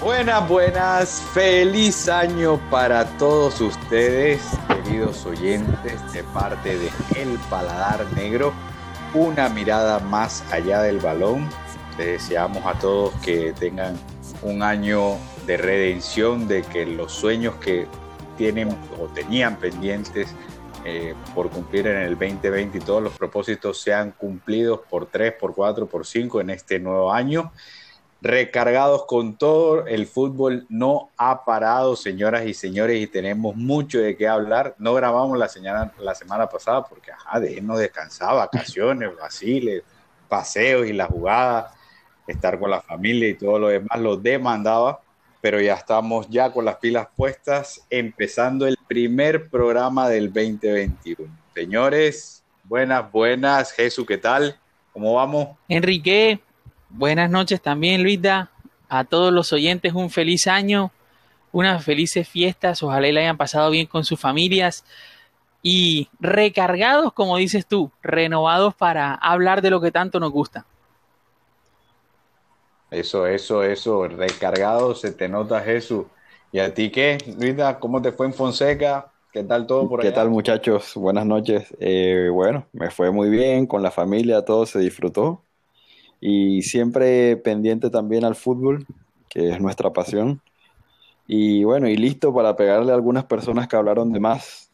Buenas, buenas, feliz año para todos ustedes, queridos oyentes, de parte de El Paladar Negro. Una mirada más allá del balón. Les deseamos a todos que tengan un año de redención, de que los sueños que tienen o tenían pendientes eh, por cumplir en el 2020 y todos los propósitos sean cumplidos por 3, por 4, por 5 en este nuevo año recargados con todo. El fútbol no ha parado, señoras y señores, y tenemos mucho de qué hablar. No grabamos la, señora, la semana pasada porque, ajá, de no descansar, vacaciones, vaciles, paseos y la jugada, estar con la familia y todo lo demás lo demandaba. Pero ya estamos ya con las pilas puestas, empezando el primer programa del 2021. Señores, buenas, buenas. Jesús, ¿qué tal? ¿Cómo vamos? Enrique, Buenas noches también, Luisa. A todos los oyentes, un feliz año, unas felices fiestas. Ojalá le hayan pasado bien con sus familias y recargados, como dices tú, renovados para hablar de lo que tanto nos gusta. Eso, eso, eso, recargado, se te nota Jesús. ¿Y a ti qué, Luisa? ¿Cómo te fue en Fonseca? ¿Qué tal todo por allá? ¿Qué tal muchachos? Buenas noches. Eh, bueno, me fue muy bien, con la familia todo se disfrutó y siempre pendiente también al fútbol, que es nuestra pasión. Y bueno, y listo para pegarle a algunas personas que hablaron de más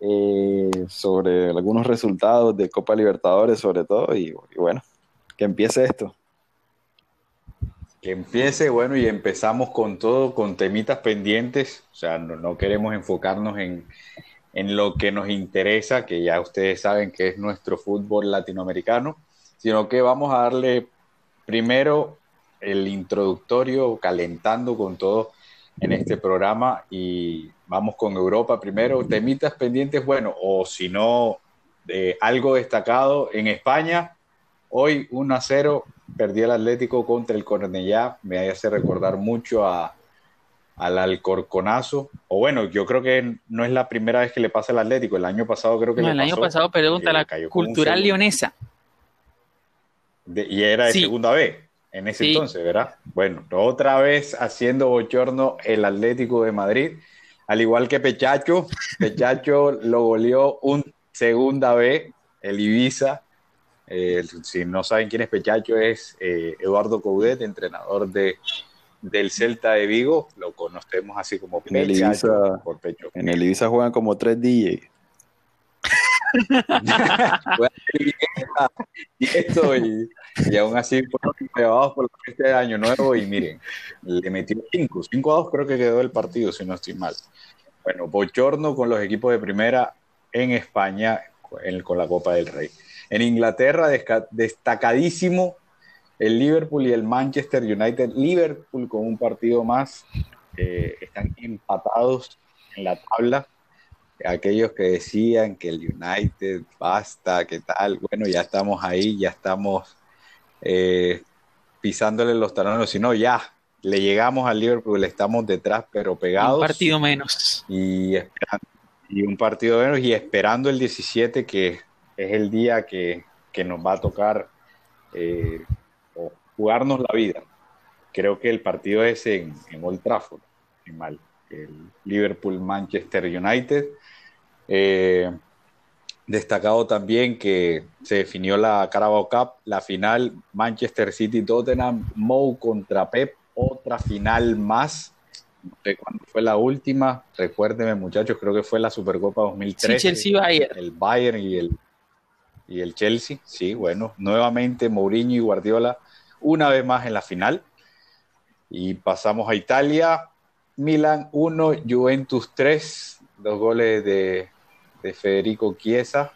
eh, sobre algunos resultados de Copa Libertadores sobre todo. Y, bueno, que empiece esto. Que empiece, bueno, y empezamos con todo, con temitas pendientes. O sea, no, no queremos enfocarnos en, en lo que nos interesa, que ya ustedes saben que es nuestro fútbol latinoamericano sino que vamos a darle primero el introductorio, calentando con todo en este programa y vamos con Europa primero. Temitas pendientes, bueno, o si no, de algo destacado en España. Hoy 1 a 0 perdió el Atlético contra el Cornellá. Me hace recordar mucho a, al Alcorconazo. O bueno, yo creo que no es la primera vez que le pasa al Atlético. El año pasado creo que no, le el año pasado contra la Cultural Leonesa y era de segunda vez en ese entonces, ¿verdad? Bueno, otra vez haciendo bochorno el Atlético de Madrid, al igual que Pechacho. Pechacho lo goleó un segunda vez, el Ibiza. Eh, si no saben quién es Pechacho, es eh, Eduardo Coudet, entrenador de, del Celta de Vigo. Lo conocemos así como en el Ibiza, por Pecho. En el Ibiza juegan como tres DJs y esto y, y, aún así llevados por este año nuevo y miren, le metió 5, 5 a 2 creo que quedó el partido si no estoy mal. Bueno, bochorno con los equipos de primera en España con la Copa del Rey. En Inglaterra destacadísimo el Liverpool y el Manchester United. Liverpool con un partido más eh, están empatados en la tabla aquellos que decían que el United basta, que tal, bueno, ya estamos ahí, ya estamos eh, pisándole los talones, sino ya le llegamos al Liverpool, estamos detrás, pero pegados. Un partido menos. Y, y un partido menos y esperando el 17, que es el día que, nos va a tocar eh, jugarnos la vida. Creo que el partido es en, en Old Trafford, en mal el Liverpool-Manchester United. Eh, destacado también que se definió la Carabao Cup, la final Manchester City-Tottenham, Mou contra Pep, otra final más. No sé cuándo fue la última, recuérdenme muchachos, creo que fue la Supercopa 2013. Sí, Chelsea-Bayern. El Bayern y el, y el Chelsea, sí, bueno, nuevamente Mourinho y Guardiola una vez más en la final. Y pasamos a Italia, Milan 1, Juventus 3, dos goles de, Federico Chiesa.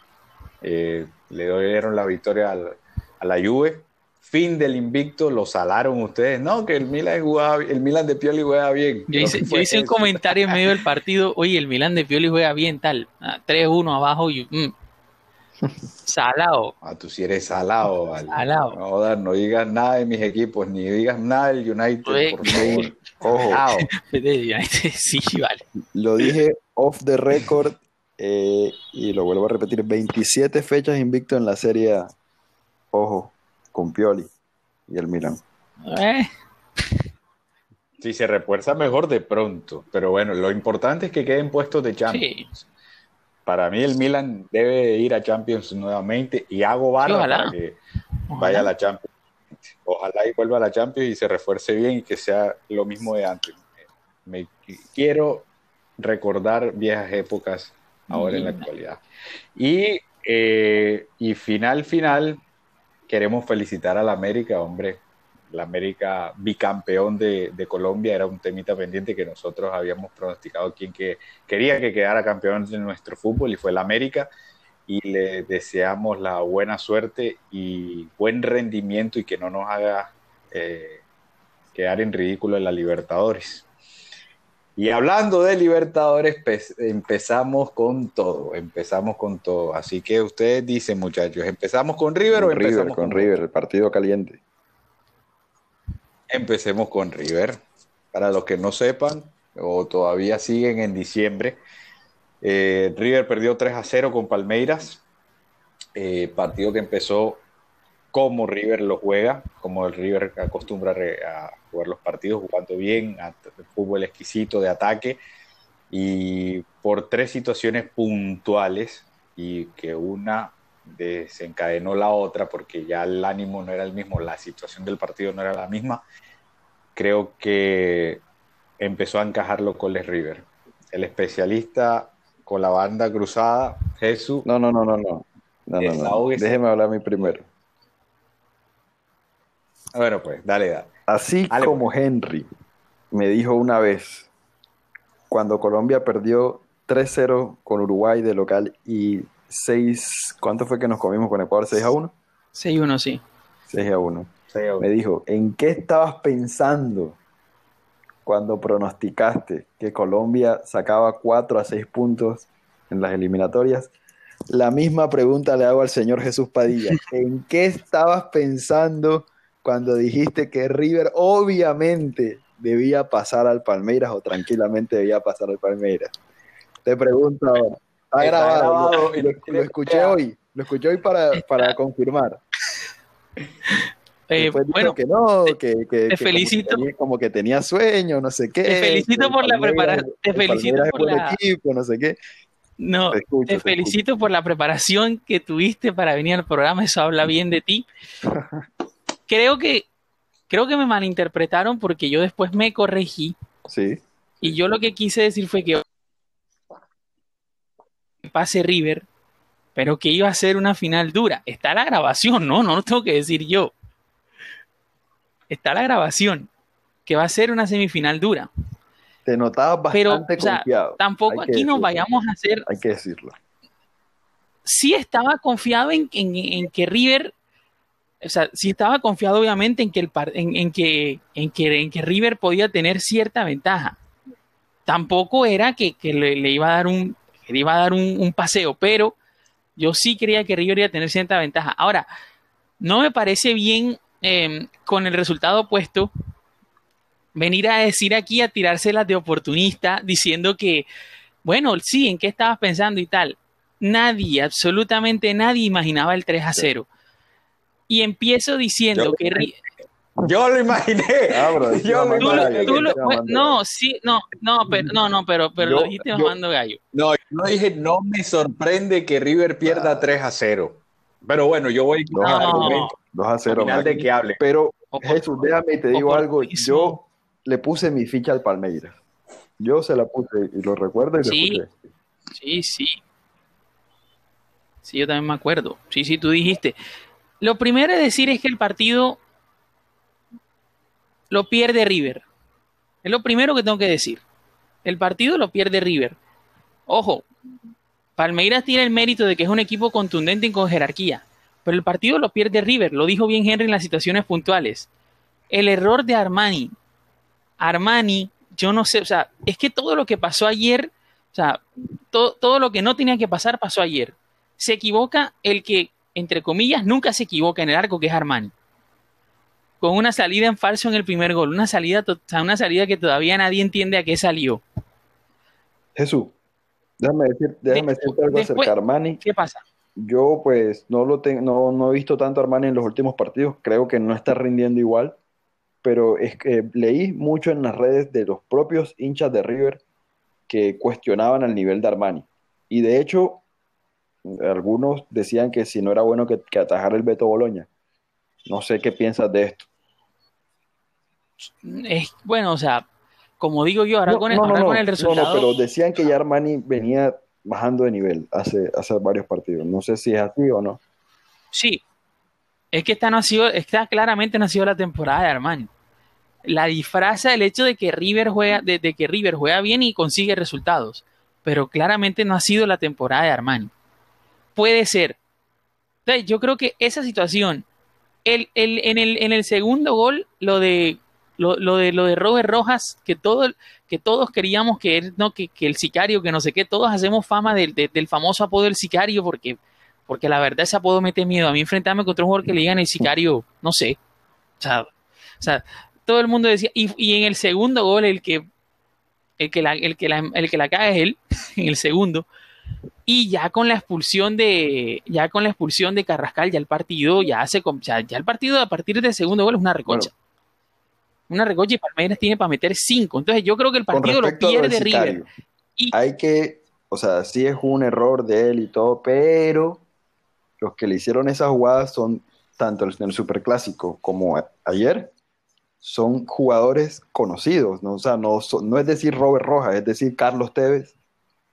Eh, le dieron la victoria a la Juve. Fin del invicto, lo salaron ustedes. No, que el Milan, el Milan de Pioli juega bien. Yo hice, un comentario en medio del partido, oye, el Milan de Pioli juega bien, tal. 3-1 ah, abajo y... Mm, Salado. Ah, tú sí eres salado, vale. Salado. No, no digas nada de mis equipos, ni digas nada del United, por favor. Ojo. sí, vale. Lo dije off the record eh, y lo vuelvo a repetir: 27 fechas invicto en la serie. Ojo, con Pioli y el Milan. Eh. Si se refuerza mejor de pronto, pero bueno, lo importante es que queden puestos de Champions. Para mí el Milan debe ir a Champions nuevamente y hago barra para que vaya a la Champions. Ojalá y vuelva a la Champions y se refuerce bien y que sea lo mismo de antes. Me quiero recordar viejas épocas ahora en la actualidad. Y, eh, y final, final, queremos felicitar a la América, hombre la América bicampeón de, Colombia era un temita pendiente que nosotros habíamos pronosticado quien que quería que quedara campeón de nuestro fútbol y fue la América y le deseamos la buena suerte y buen rendimiento y que no nos haga eh, quedar en ridículo en la Libertadores. Y hablando de Libertadores, empezamos con todo, empezamos con todo. Así que ustedes dicen, muchachos, ¿empezamos con River o empezamos con, con River, el partido caliente? Empecemos con River. Para los que no sepan o todavía siguen en diciembre, eh, River perdió 3 a 0 con Palmeiras, eh, partido que empezó como River lo juega, como el River acostumbra a jugar los partidos, jugando bien, a, fútbol exquisito de ataque, y por tres situaciones puntuales, y que una desencadenó la otra porque ya el ánimo no era el mismo, la situación del partido no era la misma, creo que empezó a encajar los goles River. El especialista con la banda cruzada, Jesús. No, no, no, no, no. no, no, Déjeme hablar a mí primero. Bueno, pues, dale, dale. Así como pues. Henry me dijo una vez, cuando Colombia perdió 3-0 con Uruguay de local y 6, ¿cuánto fue que nos comimos con Ecuador? ¿6 a 1? 6 a 1, sí. 6 a 1. Me dijo, ¿en qué estabas pensando cuando pronosticaste que Colombia sacaba 4 a 6 puntos en las eliminatorias? La misma pregunta le hago al señor Jesús Padilla. ¿En qué estabas pensando cuando dijiste que River obviamente debía pasar al Palmeiras o tranquilamente debía pasar al Palmeiras? Te pregunto ahora. Está, grabado, lo, escuché hoy, lo escuché hoy para, para confirmar. Eh, bueno, que no, que, te felicito. Como que, tenía, sueño, no sé qué. Te felicito por la preparación. Te felicito por la. Equipo, no sé qué. No, te, felicito por la preparación que tuviste para venir al programa. Eso habla bien de ti. creo que creo que me malinterpretaron porque yo después me corregí. Sí. Y yo lo que quise decir fue que pase River, pero que iba a ser una final dura. Está la grabación, no, no lo tengo que decir yo está la grabación, que va a ser una semifinal dura. Te notabas bastante confiado. tampoco aquí nos vayamos a hacer. Hay que decirlo. Sí estaba confiado en, que River, o sea, sí estaba confiado obviamente en que, en, que, en, que, River podía tener cierta ventaja. Tampoco era que, le, iba a dar un, iba a dar un paseo, pero yo sí creía que River iba a tener cierta ventaja. Ahora, no me parece bien Em, con el resultado opuesto, venir a decir aquí, a tirárselas de oportunista, diciendo que, bueno, sí, ¿en qué estabas pensando y tal? Nadie, absolutamente nadie imaginaba el 3 a 0. Y empiezo diciendo que... Yo lo imaginé. no, sí, no, no, pero, no, no, pero, pero lo dijiste mamando gallo. No, yo no dije, no me sorprende que River pierda 3 a 0. Pero bueno, yo voy con no. 2 a 0. de que hable. Pero Jesús, déjame te digo algo. Yo le puse mi ficha al Palmeiras. Yo se la puse y lo recuerdo y sí, le puse. Sí, sí. Sí, yo también me acuerdo. Sí, sí, tú dijiste. Lo primero es decir es que el partido lo pierde River. Es lo primero que tengo que decir. El partido lo pierde River. Ojo, Palmeiras tiene el mérito de que es un equipo contundente y con jerarquía, pero el partido lo pierde River, lo dijo bien Henry en las situaciones puntuales. El error de Armani. Armani, yo no sé, o sea, es que todo lo que pasó ayer, o sea, todo, lo que no tenía que pasar pasó ayer. Se equivoca el que, entre comillas, nunca se equivoca en el arco, que es Armani. Con una salida en falso en el primer gol, una salida, una salida que todavía nadie entiende a qué salió. Jesús, Déjame, decir, déjame decirte algo acerca de Armani. ¿Qué pasa? Yo pues no lo tengo, no, he visto tanto a Armani en los últimos partidos. Creo que no está rindiendo igual. pero es que leí mucho en las redes de los propios hinchas de River que cuestionaban el nivel de Armani. Y de hecho, algunos decían que si no era bueno que, que atajara el Beto Boloña. No sé qué piensas de esto. Es, bueno, o sea, como digo yo, ahora, No, con, el, no, no, ahora no, con el resultado. pero decían que ya Armani venía bajando de nivel hace, hace varios partidos. No sé si es así o no. Sí, es que esta no ha sido, esta claramente no ha sido la temporada de Armani. La disfraza el hecho de que River juega, de, de que River juega bien y consigue resultados, pero claramente no ha sido la temporada de Armani. Puede ser. Yo creo que esa situación, el, el- en, el, en el segundo gol, lo de lo, lo de lo de Robert Rojas, que todo, que todos queríamos que él, no, que, que el sicario, que no sé qué, todos hacemos fama del, de- del famoso apodo del sicario, porque, porque la verdad ese apodo mete miedo. A mí enfrentarme contra un jugador que le digan el sicario, no sé. O sea, o sea, todo el mundo decía, y, y en el segundo gol, el que el que la, el que la, el que la caga es él, en el segundo. Y ya con la expulsión de, ya con la expulsión de Carrascal, ya el partido, ya se, ya, ya el partido a partir del segundo gol es una recocha. Una recocha y Palmeiras tiene para meter cinco. Entonces yo creo que el partido lo pierde River. Y- hay que, o sea, sí es un error de él y todo, pero los que le hicieron esas jugadas son tanto en el Superclásico como ayer, son jugadores conocidos, ¿no? O sea, no, no es decir Robert Rojas, es decir Carlos Tevez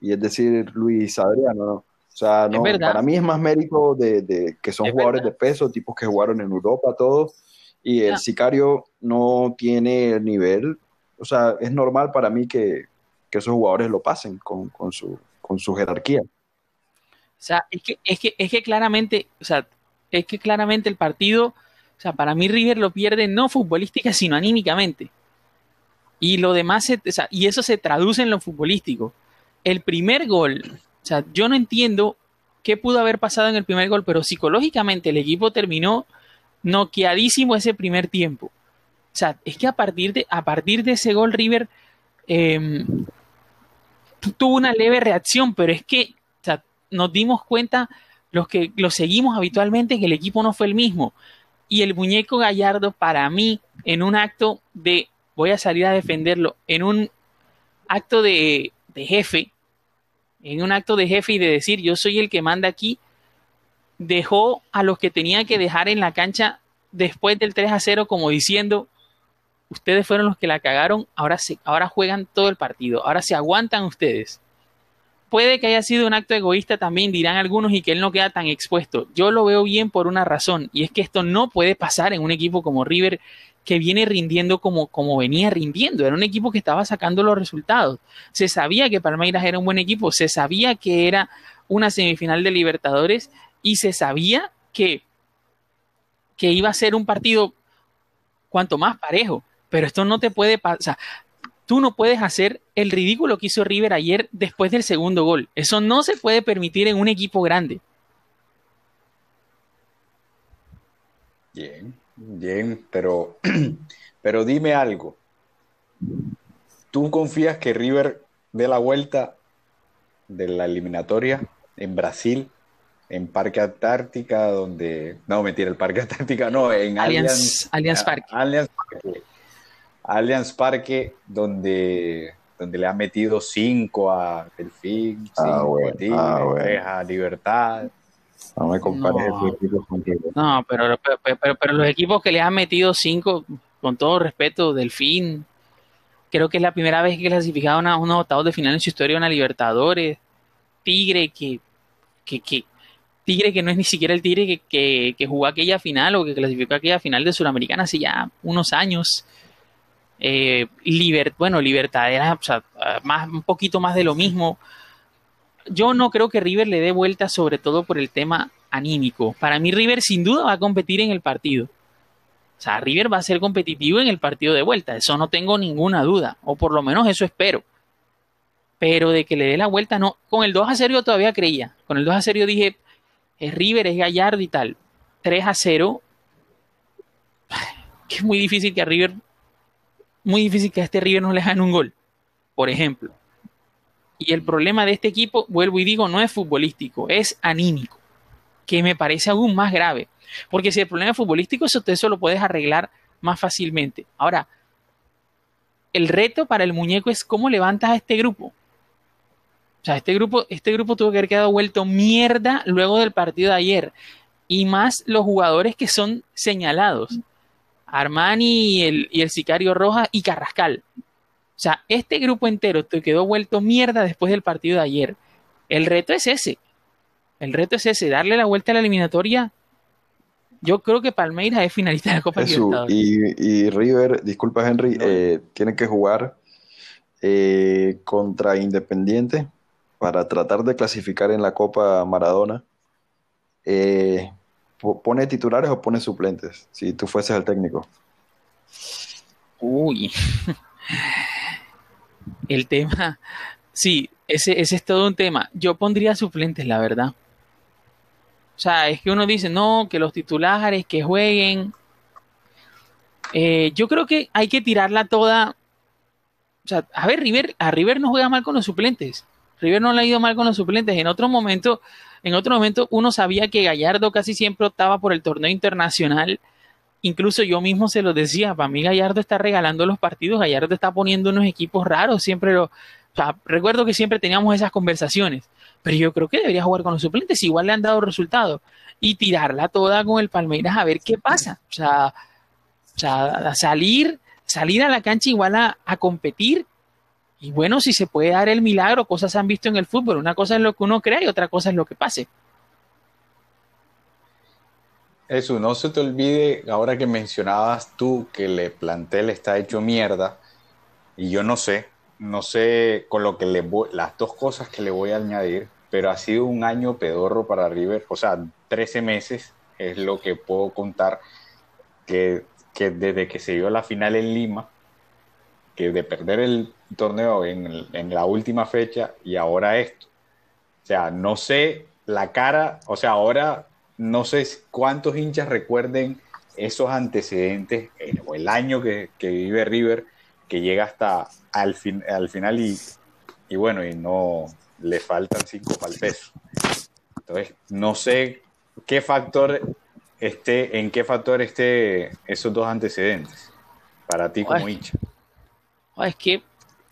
y es decir Luis Adriano, ¿no? O sea, no, para mí es más mérito de, de que son Es jugadores verdad. de peso, tipos que jugaron en Europa, todos, y el Ah. sicario no tiene el nivel, o sea, es normal para mí que, que esos jugadores lo pasen con, con su, con su jerarquía. O sea, es que, es que, es que claramente, o sea, es que claramente el partido, o sea, para mí River lo pierde no futbolística, sino anímicamente. Y lo demás, se- o sea, y eso se traduce en lo futbolístico. El primer gol, o sea, yo no entiendo qué pudo haber pasado en el primer gol, pero psicológicamente el equipo terminó noqueadísimo ese primer tiempo. O sea, es que a partir de, a partir de ese gol River tu- tuvo una leve reacción, pero es que o sea, nos dimos cuenta los que lo seguimos habitualmente que el equipo no fue el mismo. Y el muñeco Gallardo, para mí, en un acto de voy a salir a defenderlo, en un acto de, de jefe, en un acto de jefe y de decir yo soy el que manda aquí, dejó a los que tenía que dejar en la cancha después del 3 a 0 como diciendo ustedes fueron los que la cagaron, ahora, se, ahora juegan todo el partido, ahora se aguantan ustedes. Puede que haya sido un acto egoísta también, dirán algunos, y que él no queda tan expuesto. Yo lo veo bien por una razón, y es que esto no puede pasar en un equipo como River que viene rindiendo como, como venía rindiendo. Era un equipo que estaba sacando los resultados. Se sabía que Palmeiras era un buen equipo, se sabía que era una semifinal de Libertadores y se sabía que, que iba a ser un partido cuanto más parejo. Pero esto no te puede pasar. Tú no puedes hacer el ridículo que hizo River ayer después del segundo gol. Eso no se puede permitir en un equipo grande. Bien, bien, pero, pero dime algo. ¿Tú confías que River dé la vuelta de la eliminatoria en Brasil, en Parque Antártica, donde... No, mentira, el Parque Antártica no, en Allianz, Allianz Parque. Allianz Parque. Allianz Parque, donde, donde le ha metido cinco a Delfín, cinco Ah, bueno, a Tigre, ah, bueno. a Libertad. No me compares No. esos equipos con River. No, pero, pero, pero- pero los equipos que le han metido cinco, con todo respeto, Delfín, creo que es la primera vez que clasificaron a unos octavos de final en su historia una Libertadores. Tigre, que, que, que- Tigre que no es ni siquiera el Tigre que, que, que jugó aquella final o que clasificó aquella final de Suramericana hace ya unos años. Eh, Liber- bueno, Libertad era o sea, más, un poquito más de lo mismo. Yo no creo que River le dé vuelta, sobre todo por el tema anímico. Para mí, River sin duda va a competir en el partido. O sea, River va a ser competitivo en el partido de vuelta. Eso no tengo ninguna duda. O por lo menos eso espero. Pero de que le dé la vuelta, no. Con el 2 a 0 yo todavía creía. Con el 2 a 0 yo dije, es River, es Gallardo y tal. 3 a 0. Que es muy difícil que a River. Muy difícil que a este River no le hagan un gol. Por ejemplo. Y el problema de este equipo, vuelvo y digo, no es futbolístico, es anímico, que me parece aún más grave. Porque si el problema es futbolístico, eso, eso lo puedes arreglar más fácilmente. Ahora, el reto para el muñeco es cómo levantas a este grupo. O sea, este grupo, este grupo tuvo que haber quedado vuelto mierda luego del partido de ayer. Y más los jugadores que son señalados. Armani y el, y el Sicario Roja y Carrascal. O sea, este grupo entero te quedó vuelto mierda después del partido de ayer. El reto es ese. El reto es ese, darle la vuelta a la eliminatoria. Yo creo que Palmeiras es finalista de la Copa Libertadores. Y, River, disculpa Henry, eh, tiene que jugar eh, contra Independiente para tratar de clasificar en la Copa Maradona. Eh, ¿Pone titulares o pone suplentes? Si tú fueses el técnico. Uy. El tema. Sí, ese, es todo un tema. Yo pondría suplentes, la verdad. O sea, es que uno dice, no, que los titulares, que jueguen. Eh, yo creo que hay que tirarla toda. O sea, a ver, River, a River no juega mal con los suplentes. River no le ha ido mal con los suplentes. En otro momento, en otro momento uno sabía que Gallardo casi siempre optaba por el torneo internacional. Incluso yo mismo se lo decía, para mí Gallardo está regalando los partidos, Gallardo está poniendo unos equipos raros, siempre lo... O sea, recuerdo que siempre teníamos esas conversaciones, pero yo creo que debería jugar con los suplentes, igual le han dado resultados, y tirarla toda con el Palmeiras a ver qué pasa. O sea, o sea salir, salir a la cancha igual a, a competir y bueno, si se puede dar el milagro, cosas se han visto en el fútbol. Una cosa es lo que uno crea y otra cosa es lo que pase. Eso, no se te olvide, ahora que mencionabas tú que le plantel está hecho mierda, y yo no sé, no sé con lo que le voy, las dos cosas que le voy a añadir, pero ha sido un año pedorro para River, o sea, 13 meses es lo que puedo contar que, que desde que se dio la final en Lima, que de perder el torneo en, la última fecha y ahora esto. O sea, no sé la cara, o sea, ahora no sé cuántos hinchas recuerden esos antecedentes o el año que, vive River, que llega hasta al, fin, al final y, y bueno, y no le faltan cinco para el peso. Entonces, no sé qué factor esté, en qué factor esté esos dos antecedentes para ti como hincha. Es que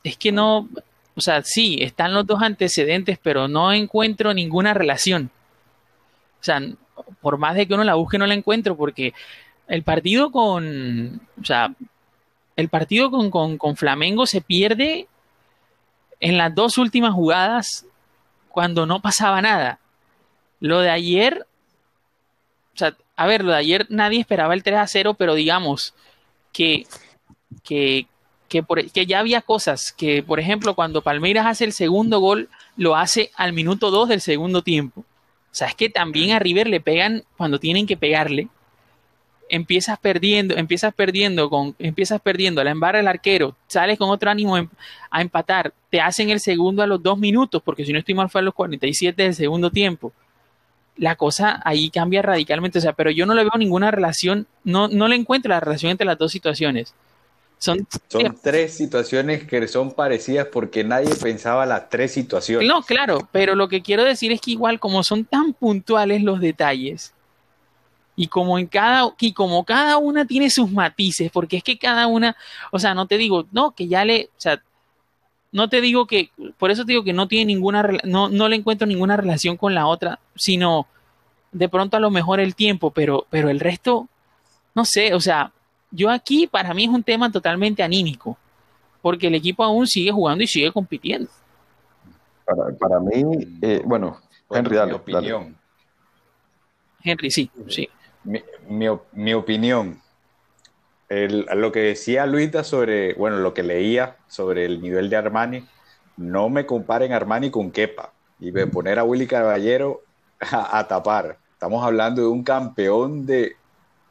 es que no, o sea, sí, están los dos antecedentes, pero no encuentro ninguna relación. O sea, por más de que uno la busque, no la encuentro, porque el partido con, o sea, el partido con, con, Flamengo se pierde en las dos últimas jugadas cuando no pasaba nada. Lo de ayer, o sea, a ver, lo de ayer nadie esperaba el 3 a 0, pero digamos que, que, que, por, que ya había cosas que, por ejemplo, cuando Palmeiras hace el segundo gol, lo hace al minuto 2 del segundo tiempo. O sea, es que también a River le pegan cuando tienen que pegarle. Empiezas perdiendo, empiezas perdiendo, con, empiezas perdiendo, la embarra el arquero, sales con otro ánimo em, a empatar, te hacen el segundo a los dos minutos, porque si no estoy mal fue a los 47 del segundo tiempo. La cosa ahí cambia radicalmente, o sea, pero yo no le veo ninguna relación, no, no le encuentro la relación entre las dos situaciones. Son, tres situaciones que son parecidas porque nadie pensaba las tres situaciones. No, claro, pero lo que quiero decir es que igual como son tan puntuales los detalles y como en cada y como cada una tiene sus matices, porque es que cada una, o sea, no te digo, no, que ya le, o sea, no te digo que, por eso te digo que no tiene ninguna, no, no le encuentro ninguna relación con la otra, sino de pronto a lo mejor el tiempo, pero, pero el resto, no sé, o sea, yo aquí para mí es un tema totalmente anímico, porque el equipo aún sigue jugando y sigue compitiendo. Para, mí, eh, bueno, Henry, dale, mi opinión. Henry, sí, sí. Mi, opinión. lo que decía Luisa sobre, bueno, lo que leía sobre el nivel de Armani, no me comparen Armani con Kepa y me poner a Willy Caballero a, tapar. Estamos hablando de un campeón de,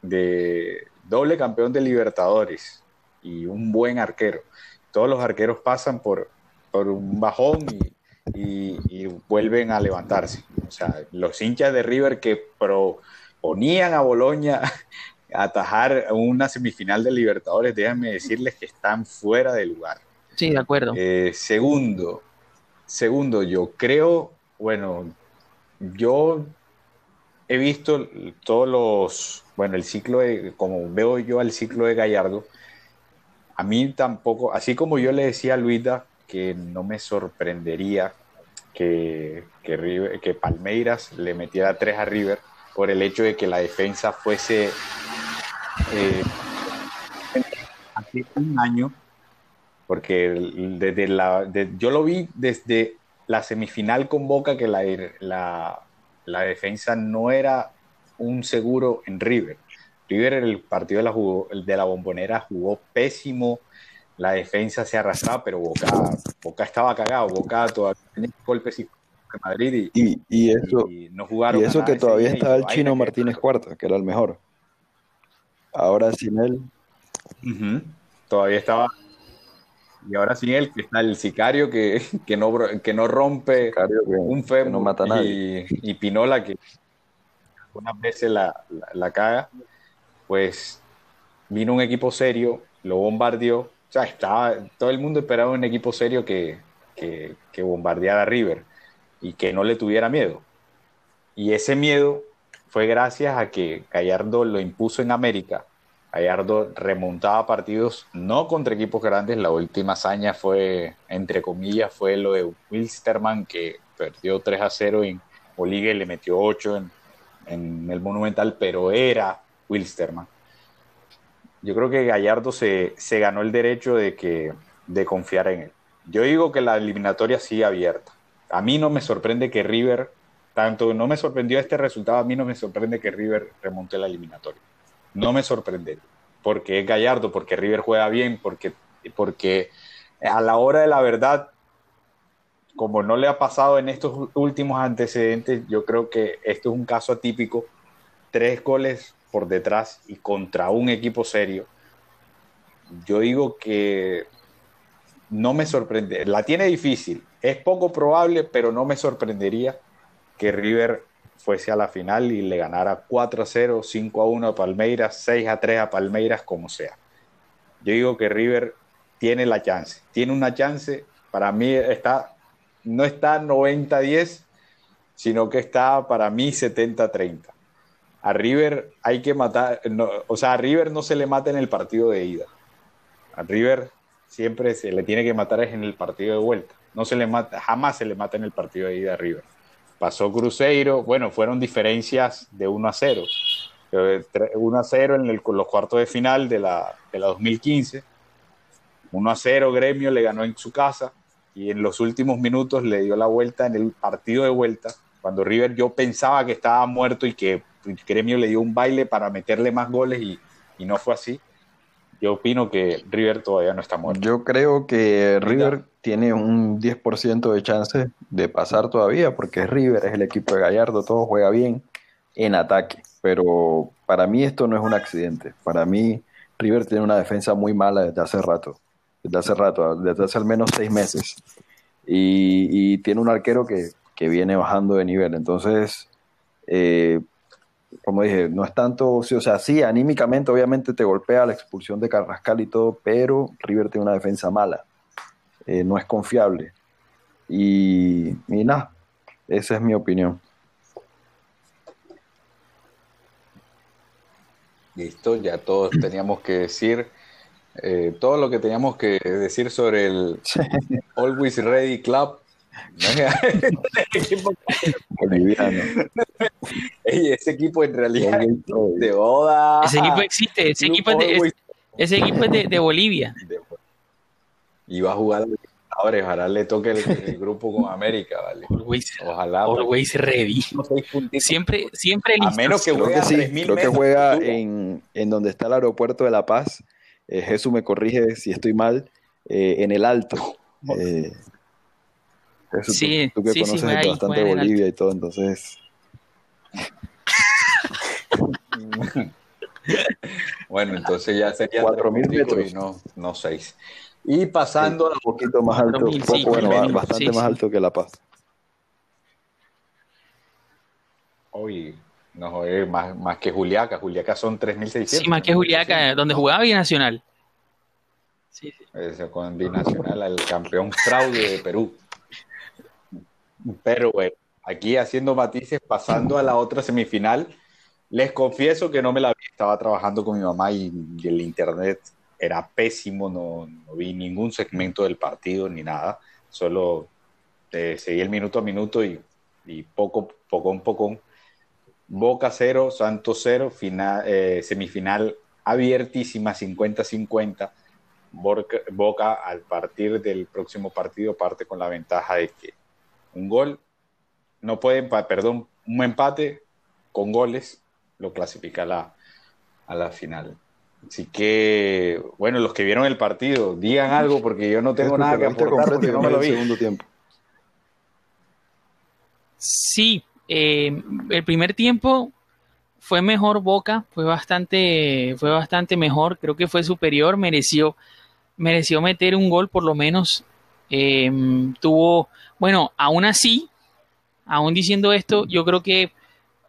de, doble campeón de Libertadores y un buen arquero. Todos los arqueros pasan por, por un bajón y, vuelven a levantarse. O sea, los hinchas de River que proponían a Boloña atajar una semifinal de Libertadores, déjenme decirles que están fuera de lugar. Sí, de acuerdo. Eh, segundo, segundo, yo creo, bueno, yo he visto todos los, bueno, el ciclo de, como veo yo al ciclo de Gallardo, a mí tampoco, así como yo le decía a Luisa que no me sorprendería que, que, Palmeiras le metiera tres a River por el hecho de que la defensa fuese eh, hace un año, porque desde la, yo lo vi desde la semifinal con Boca que la, la, la defensa no era un seguro en River. River en el partido de la, jugó, de la bombonera jugó pésimo, la defensa se arrastraba, pero Boca, Boca estaba cagado, Boca todavía tenía golpes y Madrid y, y, eso, no jugaron y eso que todavía estaba el chino Martínez Cuarta, que era el mejor. Ahora sin él. Todavía estaba. Y ahora sin él, que está el sicario que, que, no, que no rompe un femo no mata Y, y, Pinola que algunas veces la, la, caga. Pues vino un equipo serio, lo bombardeó. O sea, estaba, todo el mundo esperaba un equipo serio que, que, que bombardeara a River y que no le tuviera miedo. Y ese miedo fue gracias a que Gallardo lo impuso en América. Gallardo remontaba partidos no contra equipos grandes. La última hazaña fue, entre comillas, fue lo de Wilstermann, que perdió 3 a 0 en Oligue, le metió 8 en, en el Monumental, pero era Wilstermann. Yo creo que Gallardo se, se ganó el derecho de, que, de confiar en él. Yo digo que la eliminatoria sigue abierta a mí no me sorprende que River, tanto no me sorprendió este resultado, a mí no me sorprende que River remonte la eliminatoria. No me sorprende, porque es Gallardo, porque River juega bien, porque, porque a la hora de la verdad, como no le ha pasado en estos últimos antecedentes, yo creo que esto es un caso atípico. Tres goles por detrás y contra un equipo serio. Yo digo que no me sorprende. La tiene difícil, es poco probable, pero no me sorprendería que River fuese a la final y le ganara 4 a 0, 5 a 1 a Palmeiras, 6 a 3 a Palmeiras, como sea. Yo digo que River tiene la chance, tiene una chance, para mí está, no está 90-10, sino que está para mí 70-30. A River hay que matar, o sea, a River no se le mata en el partido de ida. A River siempre se le tiene que matar es en el partido de vuelta. No se le mata, jamás se le mata en el partido de ida a River. Pasó Cruzeiro, bueno, fueron diferencias de 1 a 0. 1 eh, a 0 en los cuartos de final de la, de la 2015. 1 a 0 Gremio le ganó en su casa y en los últimos minutos le dio la vuelta en el partido de vuelta. Cuando River yo pensaba que estaba muerto y que Gremio le dio un baile para meterle más goles y, y no fue así yo opino que River todavía no está muerto. Yo creo que River tiene un 10% de chance de pasar todavía, porque River es el equipo de Gallardo, todo juega bien en ataque, pero para mí esto no es un accidente. Para mí River tiene una defensa muy mala desde hace rato, desde hace rato, desde hace al menos seis meses, y, tiene un arquero que, que viene bajando de nivel. Entonces, eh, como dije, no es tanto, o sea, sí, anímicamente obviamente te golpea la expulsión de Carrascal y todo, pero River tiene una defensa mala, eh, no es confiable. Y, y nada, esa es mi opinión. Listo, ya todos teníamos que decir eh, todo lo que teníamos que decir sobre el Always Ready Club equipo ese equipo en realidad de boda. Ese equipo existe, ese equipo es de, ese equipo es de, Bolivia. Y va a jugar ahora ojalá le toque el, grupo con América, ¿vale? ojalá. Always ready. Siempre, siempre A menos que juegue creo que, juega en, en, donde está el aeropuerto de La Paz. Eh, Jesús me corrige si estoy mal. Eh, en el Alto. Eh, sí, tú, que conoces bastante Bolivia y todo, entonces. Bueno, entonces ya sería 4.000 metros y no, no 6. Y pasando a un poquito más alto, bueno, bastante más alto que La Paz. Hoy no es más, más que Juliaca, Juliaca son 3.600. Sí, más que Juliaca, donde jugaba Binacional. Sí, sí. Ese con Binacional, el campeón fraude de Perú. Pero bueno, aquí haciendo matices, pasando a la otra semifinal. Les confieso que no me la vi, estaba trabajando con mi mamá y, el internet era pésimo, no, vi ningún segmento del partido ni nada, solo eh, seguí el minuto a minuto y, poco, poco a poco. Boca cero, Santos cero, final, eh, semifinal abiertísima, 50-50. Boca, al partir del próximo partido parte con la ventaja de que un gol no puede, perdón, un empate con goles lo clasifica a la, a la final. Así que, bueno, los que vieron el partido, digan algo porque yo no tengo nada que aportar porque no me lo vi. Segundo tiempo. Sí, eh, el primer tiempo fue mejor Boca, fue bastante, fue bastante mejor, creo que fue superior, mereció, mereció meter un gol por lo menos. Em, tuvo, bueno, aún así, aún diciendo esto, yo creo que,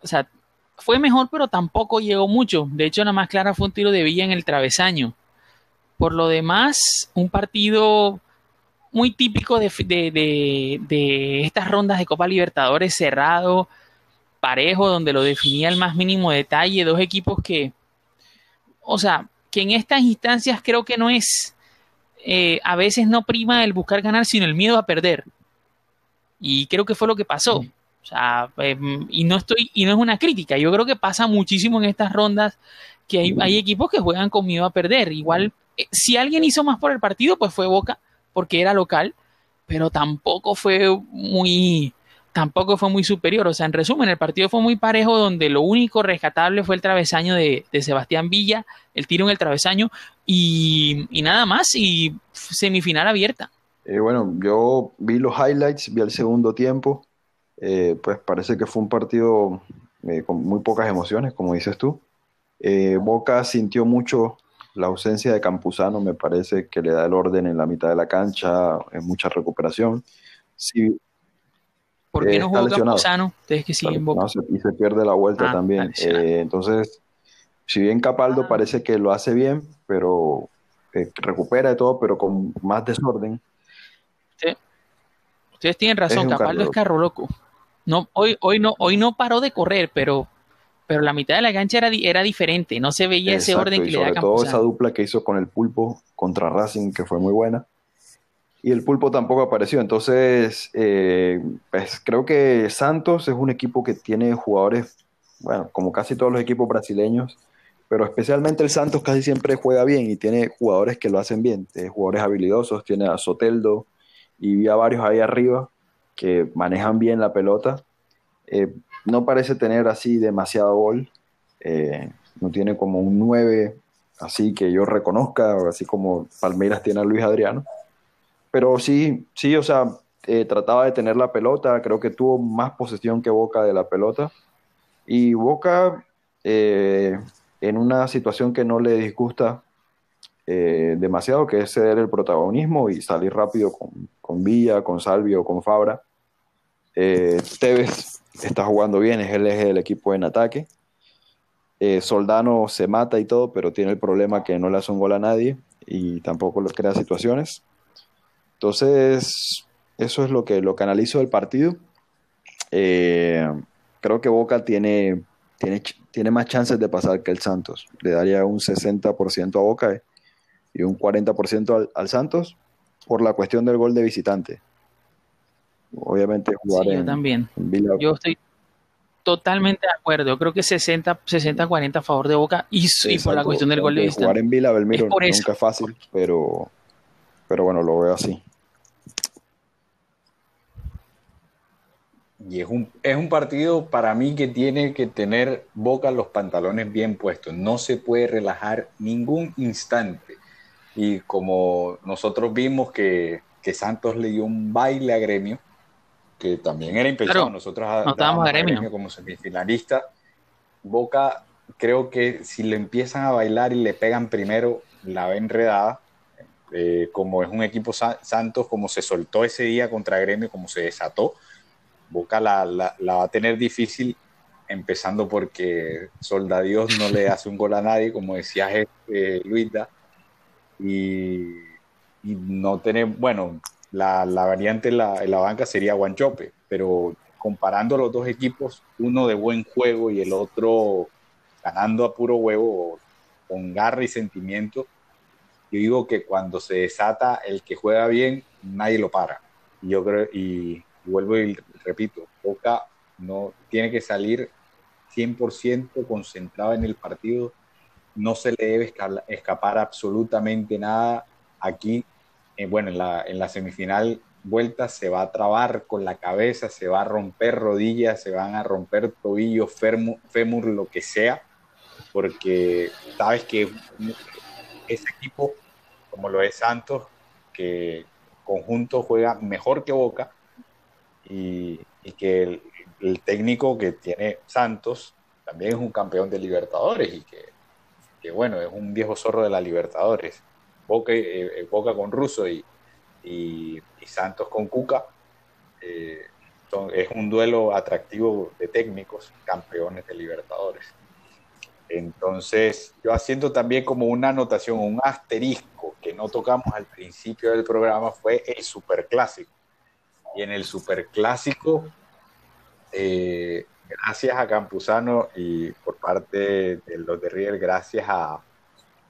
o sea, fue mejor, pero tampoco llegó mucho. De hecho, la más clara fue un tiro de Villa en el travesaño. Por lo demás, un partido muy típico de, estas rondas de Copa Libertadores cerrado, parejo, donde lo definía el más mínimo detalle, dos equipos que, o sea, que en estas instancias creo que no es, eh, a veces no prima el buscar ganar, sino el miedo a perder. Y creo que fue lo que pasó. O sea, em, y no estoy, y no es una crítica, yo creo que pasa muchísimo en estas rondas que hay, hay equipos que juegan con miedo a perder. Igual, eh, si alguien hizo más por el partido, pues fue Boca, porque era local, pero tampoco fue muy, tampoco fue muy superior. O sea, en resumen, el partido fue muy parejo, donde lo único rescatable fue el travesaño de, Sebastián Villa, el tiro en el travesaño y, nada más, y semifinal abierta. Eh, bueno, yo vi los highlights, vi el segundo tiempo, eh, pues parece que fue un partido eh, con muy pocas emociones, como dices tú. Boca sintió mucho la ausencia de Campuzano, me parece que le da el orden en la mitad de la cancha, en mucha recuperación. Sí, ¿Por qué no jugó Campuzano? Ustedes que siguen Boca. y se pierde la vuelta ah, también. Eh, entonces, si bien Capaldo ah. parece que lo hace bien, pero eh, recupera de todo, pero con más desorden. Ustedes tienen razón, Capaldo es carro loco. No, hoy, hoy, no, hoy no paró de correr, pero, pero la mitad de la cancha era, era diferente, no se veía ese orden que le da Campuzano. todo esa dupla que hizo con el pulpo contra Racing, que fue muy buena y el pulpo tampoco apareció. Entonces, eh, pues creo que Santos es un equipo que tiene jugadores, bueno, como casi todos los equipos brasileños, pero especialmente el Santos casi siempre juega bien y tiene jugadores que lo hacen bien, tiene jugadores habilidosos, tiene a Soteldo y a varios ahí arriba que manejan bien la pelota. Eh, no parece tener así demasiado gol, eh, no tiene como un 9 así que yo reconozca, así como Palmeiras tiene a Luis Adriano pero sí, sí, o sea, eh, trataba de tener la pelota, creo que tuvo más posesión que Boca de la pelota. Y Boca, en una situación que no le disgusta eh, demasiado, que es ceder el protagonismo y salir rápido con, con Villa, con Salvio, con Fabra. Tevez está jugando bien, es el eje del equipo en ataque. Soldano se mata y todo, pero tiene el problema que no le hace un gol a nadie y tampoco le crea situaciones. Entonces, eso es lo que, lo que analizo del partido. Eh, creo que Boca tiene, tiene, tiene más chances de pasar que el Santos. Le daría un 60% a Boca eh, y un 40% al, Santos por la cuestión del gol de visitante. Obviamente jugar sí, yo también. Yo estoy totalmente de acuerdo. Yo creo que 60-40 a favor de Boca y, por la cuestión del gol de visitante. Jugar en Vila Belmiro nunca es fácil, pero, pero bueno, lo veo así. Y es un, es un partido para mí que tiene que tener Boca los pantalones bien puestos. No se puede relajar ningún instante. Y como nosotros vimos que, Santos le dio un baile a Gremio, que también era impensado. nosotros a gremio. como semifinalista. Boca, creo que si le empiezan a bailar y le pegan primero, la ve enredada. Eh, como es un equipo Santos, como se soltó ese día contra Gremio, como se desató Boca la, va a tener difícil, empezando porque Soldadios no le hace un gol a nadie, como decía eh, Luisa, y, no tener, bueno, la, variante en la, banca sería Guanchope, pero comparando los dos equipos, uno de buen juego y el otro ganando a puro huevo, con garra y sentimiento, yo digo que cuando se desata el que juega bien, nadie lo para. Y yo creo, y, vuelvo y repito, Boca no tiene que salir 100% concentrado en el partido, no se le debe escapar absolutamente nada. Aquí, eh, bueno, en la, semifinal vuelta se va a trabar con la cabeza, se va a romper rodillas, se van a romper tobillos, fémur, lo que sea, porque sabes que ese equipo, como lo es Santos, que conjunto juega mejor que Boca y, que el, técnico que tiene Santos también es un campeón de Libertadores y que, bueno, es un viejo zorro de la Libertadores. Boca, eh, Boca con Russo y, y, Santos con Cuca. Eh, es un duelo atractivo de técnicos, campeones de Libertadores. Entonces, yo haciendo también como una anotación, un asterisco que no tocamos al principio del programa fue el superclásico. Y en el superclásico, eh, gracias a Campuzano y por parte de los de River, gracias a,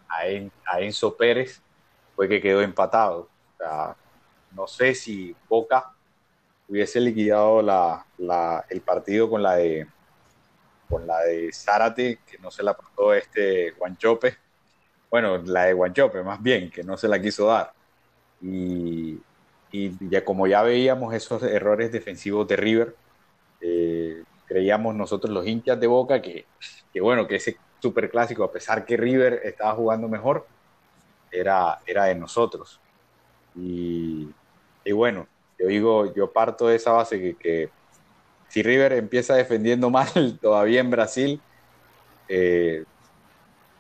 a, Enzo Pérez, fue que quedó empatado. no sé si Boca hubiese liquidado la, el partido con la de con la de Zárate, que no se la aportó este Guanchope. Bueno, la de Guanchope, más bien, que no se la quiso dar. Y, ya como ya veíamos esos errores defensivos de River, eh, creíamos nosotros los hinchas de Boca que, que bueno, que ese superclásico, a pesar que River estaba jugando mejor, era, era de nosotros. Y, y bueno, yo digo, yo parto de esa base que, que si River empieza defendiendo mal todavía en Brasil, eh,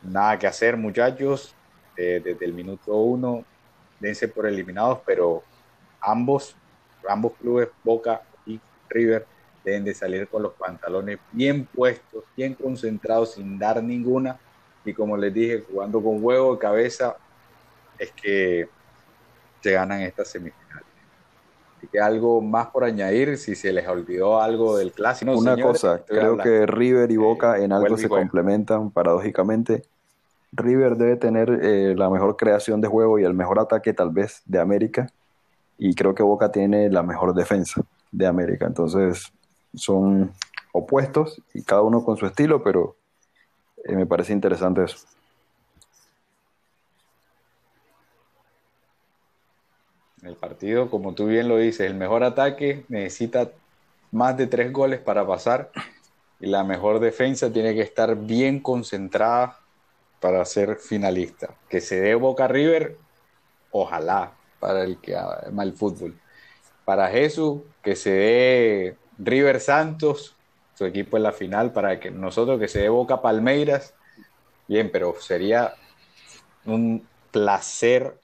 nada que hacer, muchachos. Eh, desde el minuto uno, dense por eliminados, pero ambos, ambos clubes, Boca y River, deben de salir con los pantalones bien puestos, bien concentrados, sin dar ninguna. Y como les dije, jugando con huevo de cabeza, es que se ganan estas semifinales que algo más por añadir, si se les olvidó algo del clásico. Una cosa, creo que River y Boca en algo se complementan paradójicamente. River debe tener eh, la mejor creación de juego y el mejor ataque tal vez de América. Y creo que Boca tiene la mejor defensa de América. Entonces son opuestos y cada uno con su estilo, pero eh, me parece interesante eso. el partido, como tú bien lo dices, el mejor ataque necesita más de tres goles para pasar y la mejor defensa tiene que estar bien concentrada para ser finalista. Que se dé Boca River, ojalá, para el que ama fútbol. Para Jesús, que se dé River Santos, su equipo en la final, para que nosotros que se dé Boca Palmeiras, bien, pero sería un placer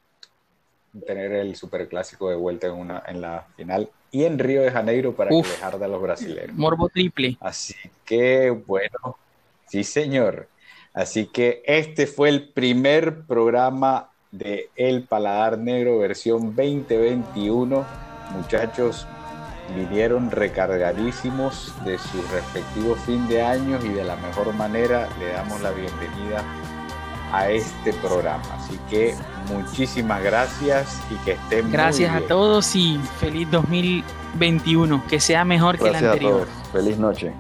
tener el superclásico de vuelta en, una, en la final y en Río de Janeiro para que dejar de los brasileños. Morbo triple. Así que, bueno, sí, señor. Así que este fue el primer programa de El Paladar Negro versión 2021. Muchachos, vinieron recargadísimos de su respectivo fin de año y de la mejor manera le damos la bienvenida a este programa. Así que muchísimas gracias y que estén Gracias muy a todos y feliz 2021, que sea mejor que el anterior. Feliz noche.